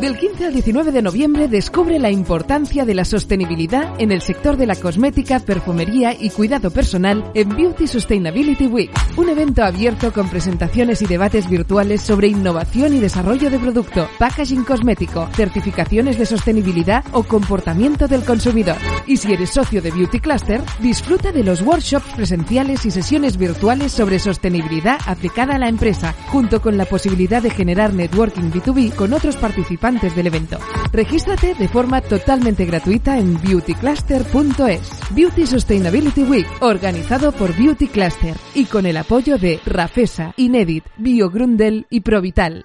Del 15 al 19 de noviembre descubre la importancia de la sostenibilidad en el sector de la cosmética, perfumería y cuidado personal en Beauty Sustainability Week, un evento abierto con presentaciones y debates virtuales sobre innovación y desarrollo de producto, packaging cosmético, certificaciones de sostenibilidad o comportamiento del consumidor. Y si eres socio de Beauty Cluster, disfruta de los workshops presenciales y sesiones virtuales sobre sostenibilidad aplicada a la empresa, junto con la posibilidad de generar networking B2B con otros participantes del evento. Regístrate de forma totalmente gratuita en beautycluster.es. Beauty Sustainability Week, organizado por Beauty Cluster y con el apoyo de Rafesa, Inedit, BioGrundel y Provital.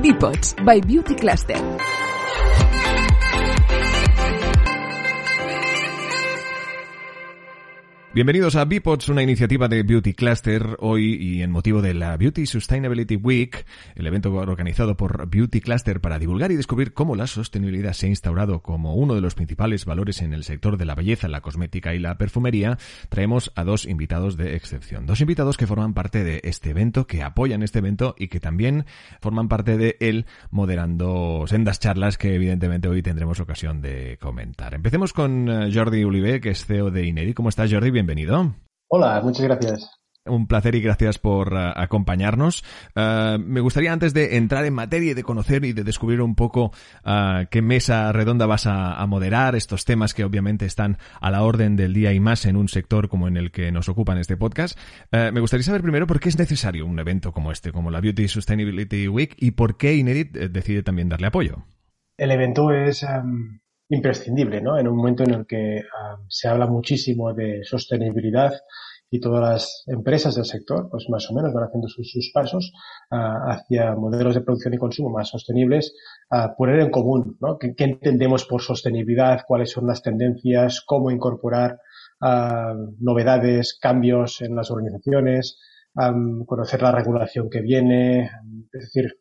Bipods by Beauty Cluster. Bienvenidos a Bipods, una iniciativa de Beauty Cluster hoy y en motivo de la Beauty Sustainability Week, el evento organizado por Beauty Cluster para divulgar y descubrir cómo la sostenibilidad se ha instaurado como uno de los principales valores en el sector de la belleza, la cosmética y la perfumería, traemos a dos invitados de excepción. Dos invitados que forman parte de este evento, que apoyan este evento y que también forman parte de él moderando sendas charlas que evidentemente hoy tendremos ocasión de comentar. Empecemos con eh, Jordi Ulibe, que es CEO de Ineri. ¿Cómo estás, Jordi? bienvenido. Hola, muchas gracias. Un placer y gracias por uh, acompañarnos. Uh, me gustaría antes de entrar en materia y de conocer y de descubrir un poco uh, qué mesa redonda vas a, a, moderar, estos temas que obviamente están a la orden del día y más en un sector como en el que nos ocupa en este podcast. me gustaría saber primero por qué es necesario un evento como este, como la Beauty Sustainability Week y por qué Inedit eh, decide también darle apoyo. El evento es um imprescindible, ¿no? En un momento en el que uh, se habla muchísimo de sostenibilidad y todas las empresas del sector, pues más o menos van haciendo sus, pasos uh, hacia modelos de producción y consumo más sostenibles, uh, poner en común, ¿no? ¿Qué, ¿Qué, entendemos por sostenibilidad? ¿Cuáles son las tendencias? ¿Cómo incorporar novedades, cambios en las organizaciones? Um, conocer la regulación que viene, es decir,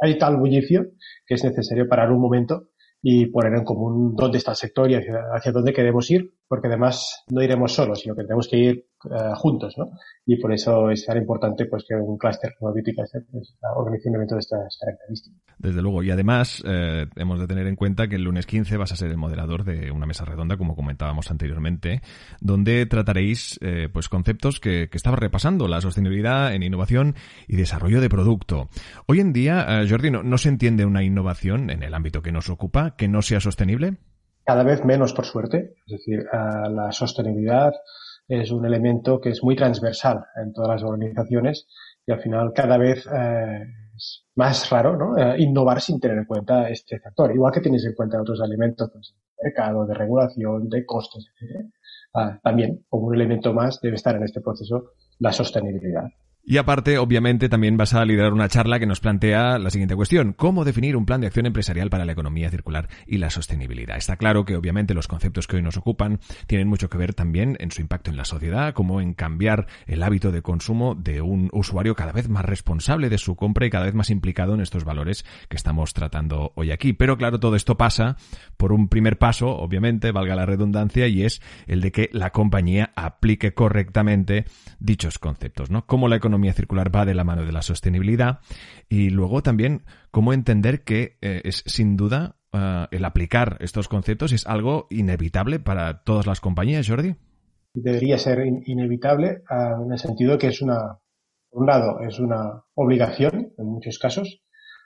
hay tal bullicio que es necesario parar un momento y poner en común dónde está el sector y hacia, dónde queremos ir, porque además no iremos solos, sino que tenemos que ir uh, juntos, ¿no? Y por eso es tan importante pues que un clúster como Beauty Cluster pues, organice un evento de estas características. Desde luego, y además eh, hemos de tener en cuenta que el lunes 15 vas a ser el moderador de una mesa redonda, como comentábamos anteriormente, donde trataréis eh, pues conceptos que, que estabas repasando, la sostenibilidad en innovación y desarrollo de producto. Hoy en día, eh, Jordi, ¿no, ¿no se entiende una innovación en el ámbito que nos ocupa que no sea sostenible? Cada vez menos, por suerte. Es decir, la sostenibilidad es un elemento que es muy transversal en todas las organizaciones y al final cada vez eh, es más raro ¿no? Eh, innovar sin tener en cuenta este factor. Igual que tienes en cuenta otros elementos pues, de mercado, de regulación, de costes, etc. Ah, también, como un elemento más, debe estar en este proceso la sostenibilidad. Y aparte, obviamente, también vas a liderar una charla que nos plantea la siguiente cuestión. ¿Cómo definir un plan de acción empresarial para la economía circular y la sostenibilidad? Está claro que, obviamente, los conceptos que hoy nos ocupan tienen mucho que ver también en su impacto en la sociedad, como en cambiar el hábito de consumo de un usuario cada vez más responsable de su compra y cada vez más implicado en estos valores que estamos tratando hoy aquí. Pero, claro, todo esto pasa por un primer paso, obviamente, valga la redundancia, y es el de que la compañía aplique correctamente dichos conceptos, ¿no? Como la economía economía circular va de la mano de la sostenibilidad y luego también cómo entender que eh, es sin duda uh, el aplicar estos conceptos es algo inevitable para todas las compañías, Jordi. Debería ser in inevitable uh, en el sentido que es una, un lado, es una obligación en muchos casos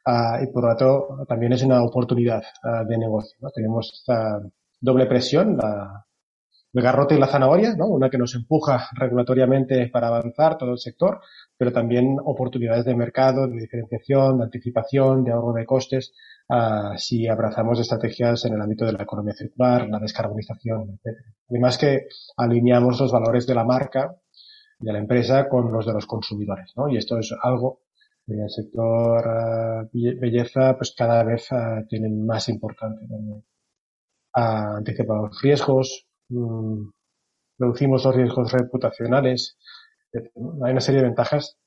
uh, y por otro también es una oportunidad de negocio. Tenemos doble presión, el garrote y la zanahoria, ¿no? Una que nos empuja regulatoriamente para avanzar todo el sector, pero también oportunidades de mercado, de diferenciación, de anticipación, de ahorro de costes, uh, si abrazamos estrategias en el ámbito de la economía circular, la descarbonización, etc. Además que alineamos los valores de la marca, de la empresa, con los de los consumidores, ¿no? Y esto es algo En el sector belleza, pues cada vez tienen más importancia también. anticipamos riesgos, mm, reducimos los riesgos reputacionales. Hay una serie de ventajas,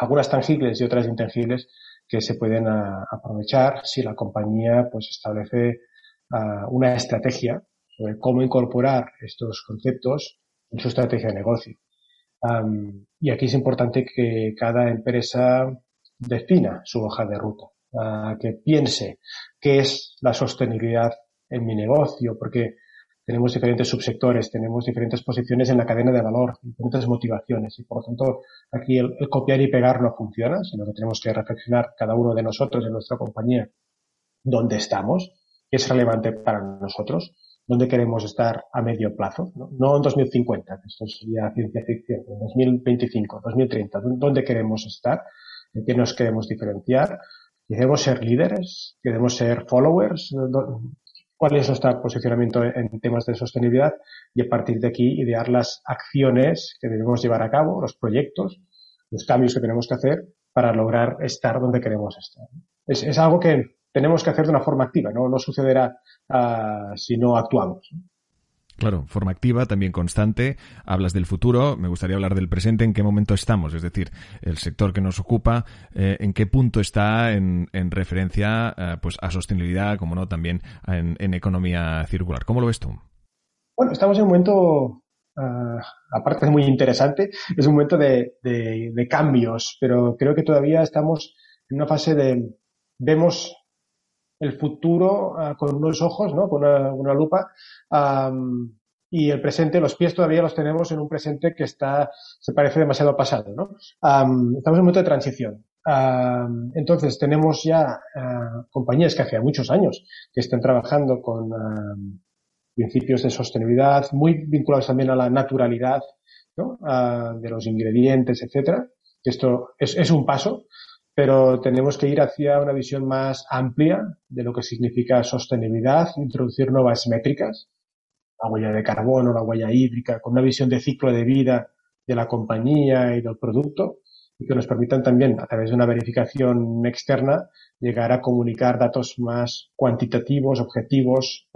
algunas tangibles y otras intangibles, que se pueden aprovechar si la compañía pues establece una estrategia sobre cómo incorporar estos conceptos en su estrategia de negocio. y aquí es importante que cada empresa defina su hoja de ruta, que piense qué es la sostenibilidad en mi negocio, porque tenemos diferentes subsectores, tenemos diferentes posiciones en la cadena de valor, diferentes motivaciones y por lo tanto aquí el, copiar y pegar no funciona, sino que tenemos que reflexionar cada uno de nosotros en nuestra compañía dónde estamos, qué es relevante para nosotros, dónde queremos estar a medio plazo, no, en 2050, esto sería ciencia ficción, en 2025, 2030, dónde queremos estar, en qué nos queremos diferenciar, queremos ser líderes, queremos ser followers, cuál es nuestro posicionamiento en temas de sostenibilidad y a partir de aquí idear las acciones que debemos llevar a cabo, los proyectos, los cambios que tenemos que hacer para lograr estar donde queremos estar. Es, algo que tenemos que hacer de una forma activa, no, no sucederá uh, si no actuamos. Claro, forma activa, también constante. Hablas del futuro, me gustaría hablar del presente, en qué momento estamos, es decir, el sector que nos ocupa, eh, en qué punto está en, referencia eh, pues a sostenibilidad, como no, también en, economía circular. ¿Cómo lo ves tú? Bueno, estamos en un momento, uh, aparte de muy interesante, es un momento de, cambios, pero creo que todavía estamos en una fase de, vemos el futuro ah, con unos ojos, ¿no? Con una, lupa. y el presente, los pies todavía los tenemos en un presente que está, se parece demasiado pasado, ¿no? estamos en un momento de transición. entonces tenemos ya ah, compañías que hace muchos años que están trabajando con principios de sostenibilidad muy vinculados también a la naturalidad ¿no? Ah, de los ingredientes, etcétera. Esto es, es un paso, pero tenemos que ir hacia una visión más amplia de lo que significa sostenibilidad, introducir nuevas métricas, la huella de carbono, la huella hídrica, con una visión de ciclo de vida de la compañía y del producto y que nos permitan también, a través de una verificación externa, llegar a comunicar datos más cuantitativos, objetivos,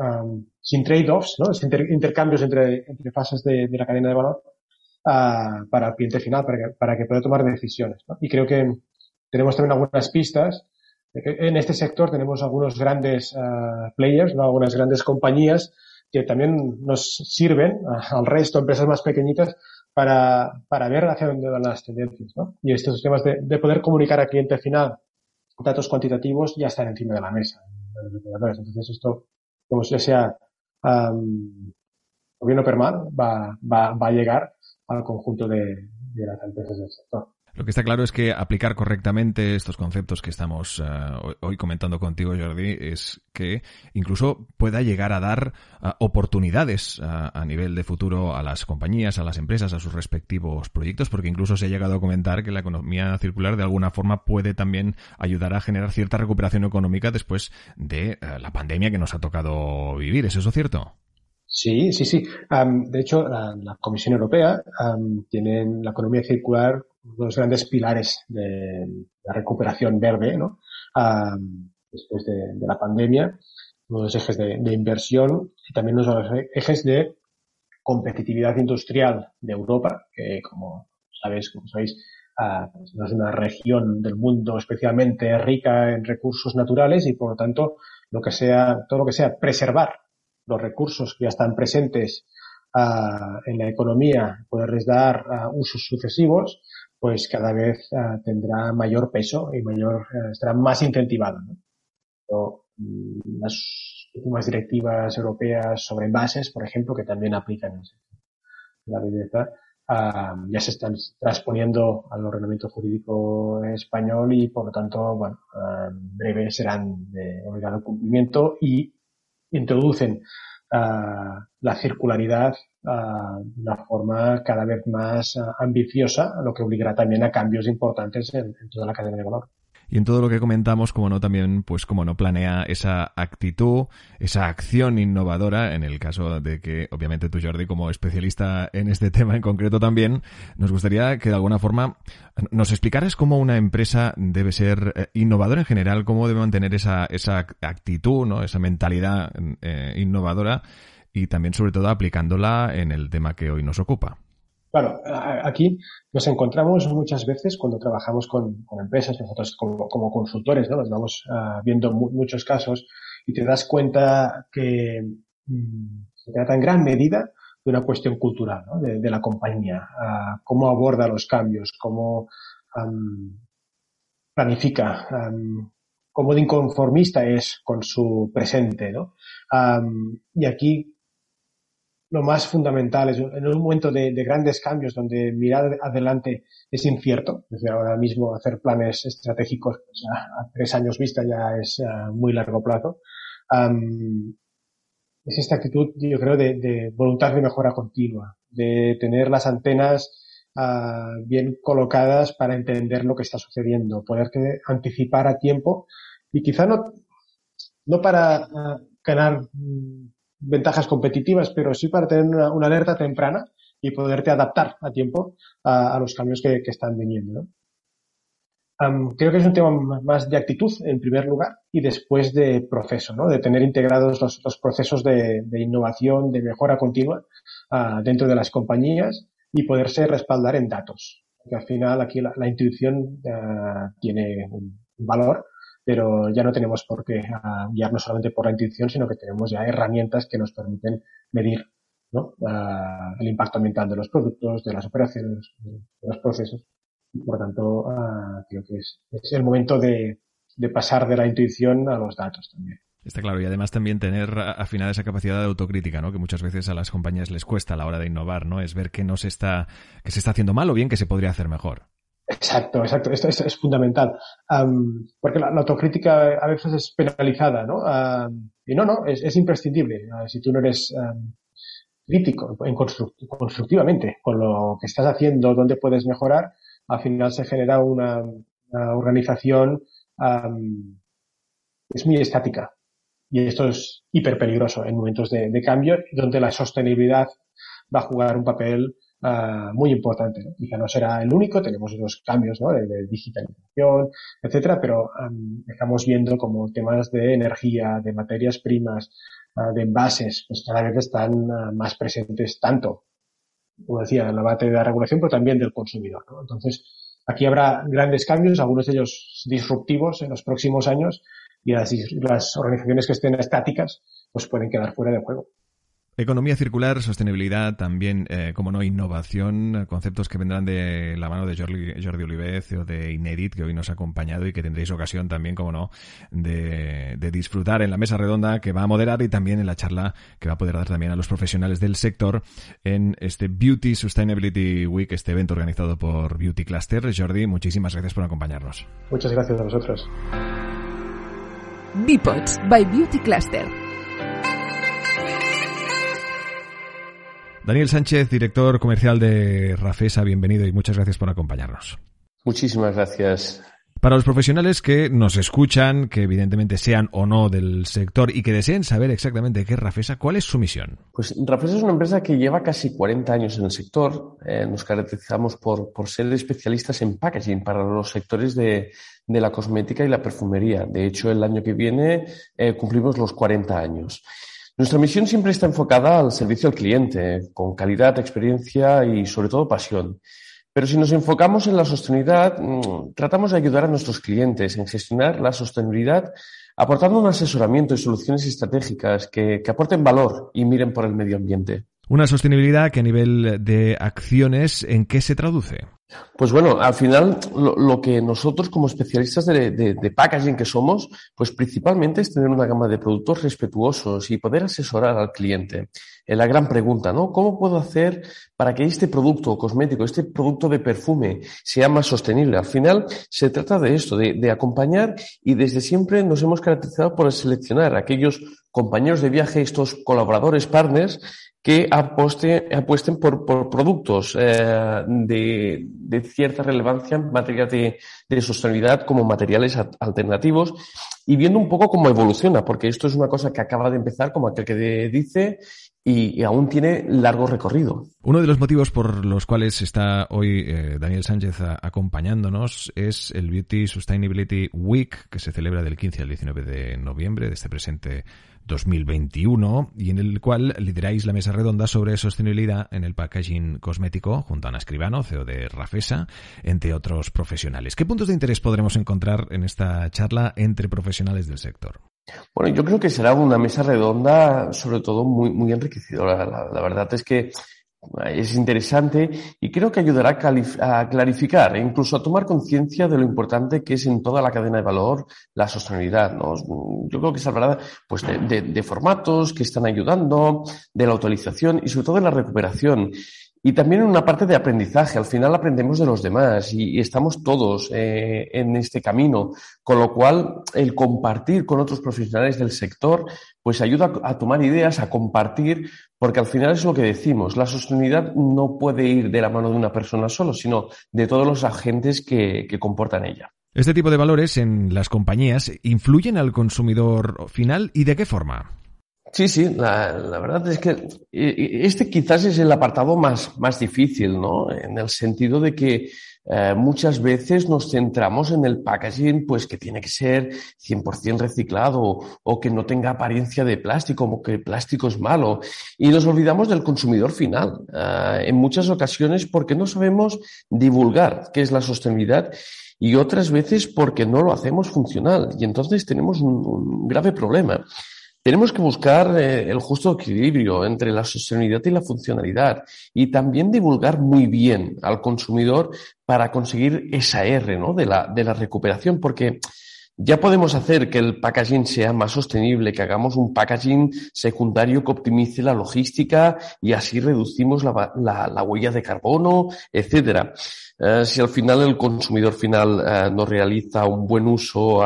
sin trade-offs, ¿no? intercambios entre, entre fases de, la cadena de valor uh, para el cliente final, para que, para que pueda tomar decisiones. ¿no? Y creo que tenemos también algunas pistas. En este sector tenemos algunos grandes uh, players, ¿no? algunas grandes compañías que también nos sirven al resto, empresas más pequeñitas, para, para ver hacia dónde van las tendencias. ¿no? Y estos temas de, de poder comunicar al cliente final datos cuantitativos ya están encima de la mesa. Entonces esto, como ya sea um, o bien o per mal, va, va, va a llegar al conjunto de, de las empresas del sector. Lo que está claro es que aplicar correctamente estos conceptos que estamos uh, hoy comentando contigo, Jordi, es que incluso pueda llegar a dar uh, oportunidades uh, a nivel de futuro a las compañías, a las empresas, a sus respectivos proyectos, porque incluso se ha llegado a comentar que la economía circular de alguna forma puede también ayudar a generar cierta recuperación económica después de la pandemia que nos ha tocado vivir. ¿Es eso cierto? Sí, sí, sí. De hecho, la, Comisión Europea tiene la economía circular los grandes pilares de la recuperación verde, ¿no? después de, la pandemia, uno de los ejes de, inversión y también uno de los ejes de competitividad industrial de Europa, que como sabéis, como sabéis, ah, pues es una región del mundo especialmente rica en recursos naturales y por lo tanto lo que sea, todo lo que sea preservar los recursos que ya están presentes ah, en la economía, poderles dar ah, usos sucesivos, pues cada vez uh, tendrá mayor peso y mayor uh, estará más incentivado. mm, las últimas directivas europeas sobre envases, por ejemplo, que también aplican la belleza, uh, ya se están transponiendo al ordenamiento jurídico español y, por lo tanto, bueno, en breve serán de obligado cumplimiento y introducen la circularidad de una forma cada vez más ambiciosa, lo que obligará también a cambios importantes en, toda la cadena de valor. Y en todo lo que comentamos, como no, también, pues como no planea esa actitud, esa acción innovadora, en el caso de que, obviamente, tú, Jordi, como especialista en este tema en concreto también, nos gustaría que de alguna forma nos explicaras cómo una empresa debe ser eh, innovadora en general, cómo debe mantener esa, esa actitud, ¿no? Esa mentalidad eh, innovadora y también, sobre todo, aplicándola en el tema que hoy nos ocupa. Claro, aquí nos encontramos muchas veces cuando trabajamos con, empresas, nosotros como, consultores, ¿no? Nos vamos ah, viendo muchos casos y te das cuenta que mm, se trata en gran medida de una cuestión cultural ¿no? de, la compañía, ah, cómo aborda los cambios, cómo planifica, cómo de inconformista es con su presente. ¿no? y aquí lo más fundamental es en un momento de, grandes cambios donde mirar adelante es incierto, es decir, ahora mismo hacer planes estratégicos pues, a, tres años vista ya es a muy largo plazo. es esta actitud, yo creo, de, voluntad de mejora continua, de tener las antenas ah, bien colocadas para entender lo que está sucediendo, poder anticipar a tiempo y quizá no, no para ah, ganar mm, ventajas competitivas, pero sí para tener una, alerta temprana y poderte adaptar a tiempo a, los cambios que, están viniendo. creo que es un tema más de actitud, en primer lugar, y después de proceso, ¿no? de tener integrados los, procesos de, innovación, de mejora continua ah, dentro de las compañías y poderse respaldar en datos. Porque al final aquí la, intuición ah, tiene un valor pero ya no tenemos por qué ah, guiarnos solamente por la intuición, sino que tenemos ya herramientas que nos permiten medir. Ah, el impacto ambiental de los productos, de las operaciones, de los procesos. Por tanto, ah, creo que es, es el momento de, de pasar de la intuición a los datos también. Está claro, y además también tener afinada esa capacidad de autocrítica, ¿no? Que muchas veces a las compañías les cuesta a la hora de innovar, ¿no? Es ver qué no se está, que se está haciendo mal o bien que se podría hacer mejor. Exacto, exacto. Esto, es fundamental. porque la, autocrítica a veces es penalizada, ¿no? y no, no, es, imprescindible. Ah, si tú no eres crítico en constructivamente con lo que estás haciendo, dónde puedes mejorar, al final se genera una, organización es muy estática. Y esto es hiper peligroso en momentos de cambio, donde la sostenibilidad va a jugar un papel Ah, muy importante. ¿no? Quizá no será el único, tenemos unos cambios ¿no? de, digitalización, etcétera, pero estamos viendo como temas de energía, de materias primas, uh, de envases, pues cada vez están ah, más presentes tanto, como decía, en la base de la regulación, pero también del consumidor. ¿no? Entonces, aquí habrá grandes cambios, algunos de ellos disruptivos en los próximos años, y las, las organizaciones que estén estáticas, pues pueden quedar fuera de juego. Economía circular, sostenibilidad, también, eh, como no, innovación, conceptos que vendrán de la mano de Jordi, Jordi Olivez o de Inedit, que hoy nos ha acompañado y que tendréis ocasión también, como no, de, de, disfrutar en la mesa redonda que va a moderar y también en la charla que va a poder dar también a los profesionales del sector en este Beauty Sustainability Week, este evento organizado por Beauty Cluster. Jordi, muchísimas gracias por acompañarnos. Muchas gracias a vosotros. Bipods by Beauty Cluster Daniel Sánchez, director comercial de Rafesa, bienvenido y muchas gracias por acompañarnos. Muchísimas gracias. Para los profesionales que nos escuchan, que evidentemente sean o no del sector y que deseen saber exactamente qué es Rafesa, ¿cuál es su misión? Pues Rafesa es una empresa que lleva casi 40 años en el sector. Eh, nos caracterizamos por, ser especialistas en packaging para los sectores de, la cosmética y la perfumería. De hecho, el año que viene eh, cumplimos los 40 años. Nuestra misión siempre está enfocada al servicio al cliente, con calidad, experiencia y sobre todo pasión. Pero si nos enfocamos en la sostenibilidad, mm, tratamos de ayudar a nuestros clientes en gestionar la sostenibilidad aportando un asesoramiento y soluciones estratégicas que, que aporten valor y miren por el medio ambiente. Una sostenibilidad que a nivel de acciones, ¿en qué se traduce? Pues bueno, al final lo, que nosotros como especialistas de, packaging que somos, pues principalmente es tener una gama de productos respetuosos y poder asesorar al cliente. Es la gran pregunta, ¿no? ¿Cómo puedo hacer para que este producto cosmético, este producto de perfume sea más sostenible? Al final se trata de esto, de, de acompañar y desde siempre nos hemos caracterizado por seleccionar aquellos compañeros de viaje, estos colaboradores, partners, que apuesten por, productos eh, de, de cierta relevancia en materia de, de sostenibilidad como materiales alternativos y viendo un poco cómo evoluciona, porque esto es una cosa que acaba de empezar, como aquel que dice, y, aún tiene largo recorrido. Uno de los motivos por los cuales está hoy eh, Daniel Sánchez acompañándonos es el Beauty Sustainability Week, que se celebra del 15 al 19 de noviembre de este presente 2021 y en el cual lideráis la mesa redonda sobre sostenibilidad en el packaging cosmético junto a Ana Escribano, CEO de Rafesa, entre otros profesionales. ¿Qué puntos de interés podremos encontrar en esta charla entre profesionales del sector? Bueno, yo creo que será una mesa redonda, sobre todo muy, muy enriquecedora. la verdad es que es interesante y creo que ayudará a, clarificar e incluso a tomar conciencia de lo importante que es en toda la cadena de valor la sostenibilidad. ¿no? Yo creo que se hablará pues, de, formatos que están ayudando, de la utilización y sobre todo de la recuperación. Y también una parte de aprendizaje. Al final aprendemos de los demás y, estamos todos eh, en este camino. Con lo cual, el compartir con otros profesionales del sector, pues ayuda a, tomar ideas, a compartir, porque al final es lo que decimos. La sostenibilidad no puede ir de la mano de una persona solo, sino de todos los agentes que, que comportan ella. Este tipo de valores en las compañías influyen al consumidor final y de qué forma? Sí, sí, la, verdad es que este quizás es el apartado más, más difícil, ¿no? En el sentido de que eh, muchas veces nos centramos en el packaging, pues que tiene que ser 100% reciclado o que no tenga apariencia de plástico, como que el plástico es malo. Y nos olvidamos del consumidor final. Eh, en muchas ocasiones porque no sabemos divulgar qué es la sostenibilidad y otras veces porque no lo hacemos funcional. Y entonces tenemos un grave problema. Tenemos que buscar eh, el justo equilibrio entre la sostenibilidad y la funcionalidad y también divulgar muy bien al consumidor para conseguir esa R ¿no? de, la, de la recuperación, porque ya podemos hacer que el packaging sea más sostenible, que hagamos un packaging secundario que optimice la logística y así reducimos la, la, huella de carbono, etcétera. Eh, si al final el consumidor final eh, no realiza un buen uso,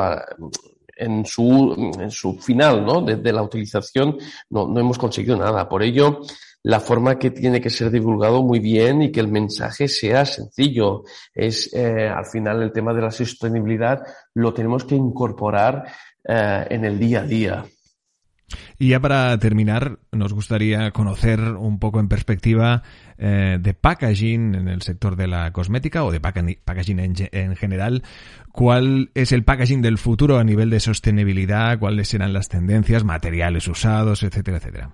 en su, en su final, ¿no? Desde la utilización no, no hemos conseguido nada. Por ello, la forma que tiene que ser divulgado muy bien y que el mensaje sea sencillo. Es, eh, al final, el tema de la sostenibilidad lo tenemos que incorporar eh, en el día a día. Y ya para terminar, nos gustaría conocer un poco en perspectiva eh, de packaging en el sector de la cosmética o de packaging en, general. ¿Cuál es el packaging del futuro a nivel de sostenibilidad? ¿Cuáles serán las tendencias, materiales usados, etcétera, etcétera?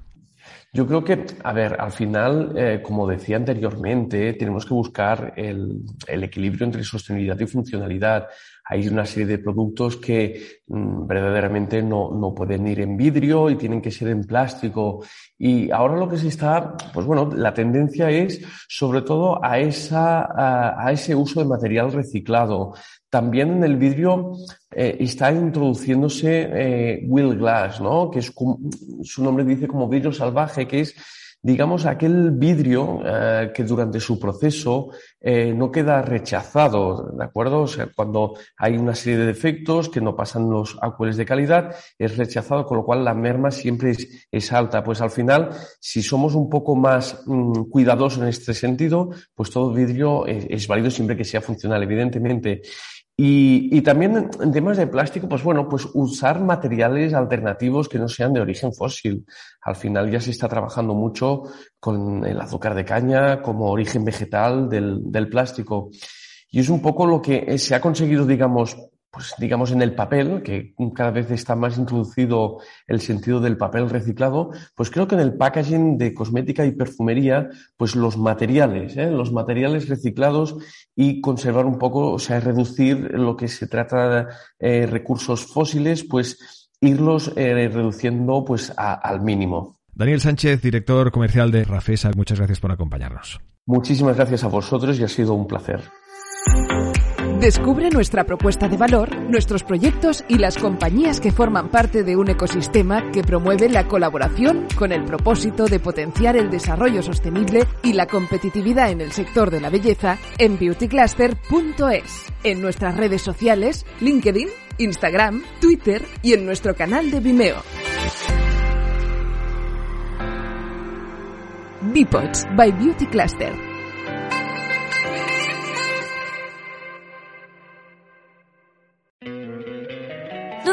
Yo creo que, a ver, al final, eh, como decía anteriormente, tenemos que buscar el, el equilibrio entre sostenibilidad y funcionalidad hay una serie de productos que mm, verdaderamente no, no, pueden ir en vidrio y tienen que ser en plástico. Y ahora lo que se está, pues bueno, la tendencia es sobre todo a, esa, a, ese uso de material reciclado. También en el vidrio eh, está introduciéndose eh, Will Glass, ¿no? Que es su nombre dice como vidrio salvaje, que es digamos, aquel vidrio eh, que durante su proceso eh, no queda rechazado, ¿de acuerdo? O sea, cuando hay una serie de defectos que no pasan los alcoholes de calidad, es rechazado, con lo cual la merma siempre es, alta. Pues al final, si somos un poco más mm, cuidadosos en este sentido, pues todo vidrio es, es válido siempre que sea funcional. Evidentemente, y, también en temas de plástico, pues bueno, pues usar materiales alternativos que no sean de origen fósil. Al final ya se está trabajando mucho con el azúcar de caña como origen vegetal del, del plástico. Y es un poco lo que se ha conseguido, digamos, pues digamos en el papel, que cada vez está más introducido el sentido del papel reciclado, pues creo que en el packaging de cosmética y perfumería, pues los materiales, ¿eh? los materiales reciclados y conservar un poco, o sea, reducir lo que se trata de eh, recursos fósiles, pues irlos eh, reduciendo pues al mínimo. Daniel Sánchez, director comercial de Rafesa, muchas gracias por acompañarnos. Muchísimas gracias a vosotros y ha sido un placer. Descubre nuestra propuesta de valor, nuestros proyectos y las compañías que forman parte de un ecosistema que promueve la colaboración con el propósito de potenciar el desarrollo sostenible y la competitividad en el sector de la belleza en beautycluster.es, en nuestras redes sociales, LinkedIn, Instagram, Twitter y en nuestro canal de Vimeo. Bipods by Beauty Cluster